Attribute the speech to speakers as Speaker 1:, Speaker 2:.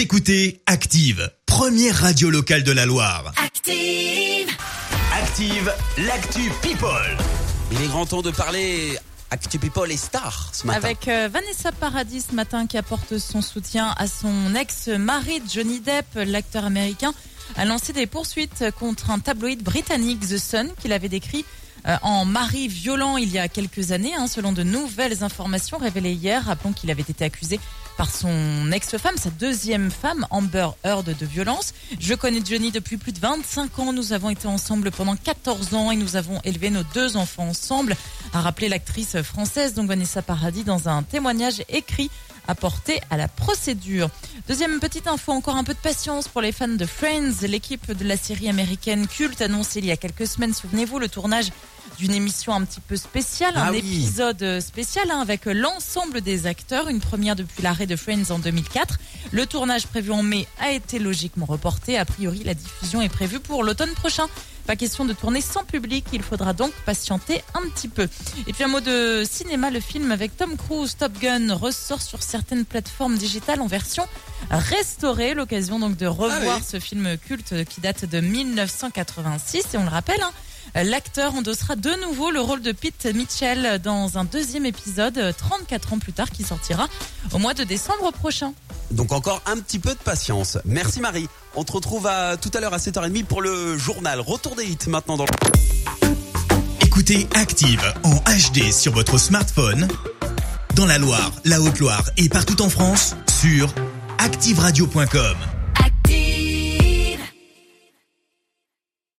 Speaker 1: Vous écoutez Active, première radio locale de la Loire.
Speaker 2: Active.
Speaker 1: Active, l'actu People.
Speaker 3: Il est grand temps de parler Actu People et Star ce matin.
Speaker 4: Avec euh, Vanessa Paradis ce matin qui apporte son soutien à son ex-mari Johnny Depp, l'acteur américain, a lancé des poursuites contre un tabloïd britannique The Sun qu'il avait décrit euh, en mari violent il y a quelques années, hein, selon de nouvelles informations révélées hier. Rappelons qu'il avait été accusé par son ex-femme, sa deuxième femme, Amber Heard, de violence. Je connais Johnny depuis plus de 25 ans. Nous avons été ensemble pendant 14 ans et nous avons élevé nos deux enfants ensemble, a rappelé l'actrice française, donc Vanessa Paradis, dans un témoignage écrit apporté à la procédure. Deuxième petite info, encore un peu de patience pour les fans de Friends. L'équipe de la série américaine culte annoncée il y a quelques semaines, souvenez-vous, le tournage d'une émission un petit peu spéciale,
Speaker 3: Ah
Speaker 4: un
Speaker 3: oui.
Speaker 4: épisode spécial hein, avec l'ensemble des acteurs, une première depuis l'arrêt de Friends en 2004. Le tournage prévu en mai a été logiquement reporté. A priori, la diffusion est prévue pour l'automne prochain. Pas question de tourner sans public, il faudra donc patienter un petit peu. Et puis un mot de cinéma, le film avec Tom Cruise, Top Gun, ressort sur certaines plateformes digitales en version restaurée. L'occasion donc de revoir
Speaker 3: Ah oui.
Speaker 4: ce film culte qui date de 1986 et on le rappelle. hein, L'acteur endossera de nouveau le rôle de Pete Mitchell dans un deuxième épisode 34 ans plus tard qui sortira au mois de décembre prochain.
Speaker 3: Donc encore un petit peu de patience. Merci Marie. On te retrouve à tout à l'heure à 7h30 pour le journal. Retour des hits maintenant dans le...
Speaker 1: Écoutez Active en HD sur votre smartphone, dans la Loire, la Haute-Loire et partout en France, sur activeradio.com.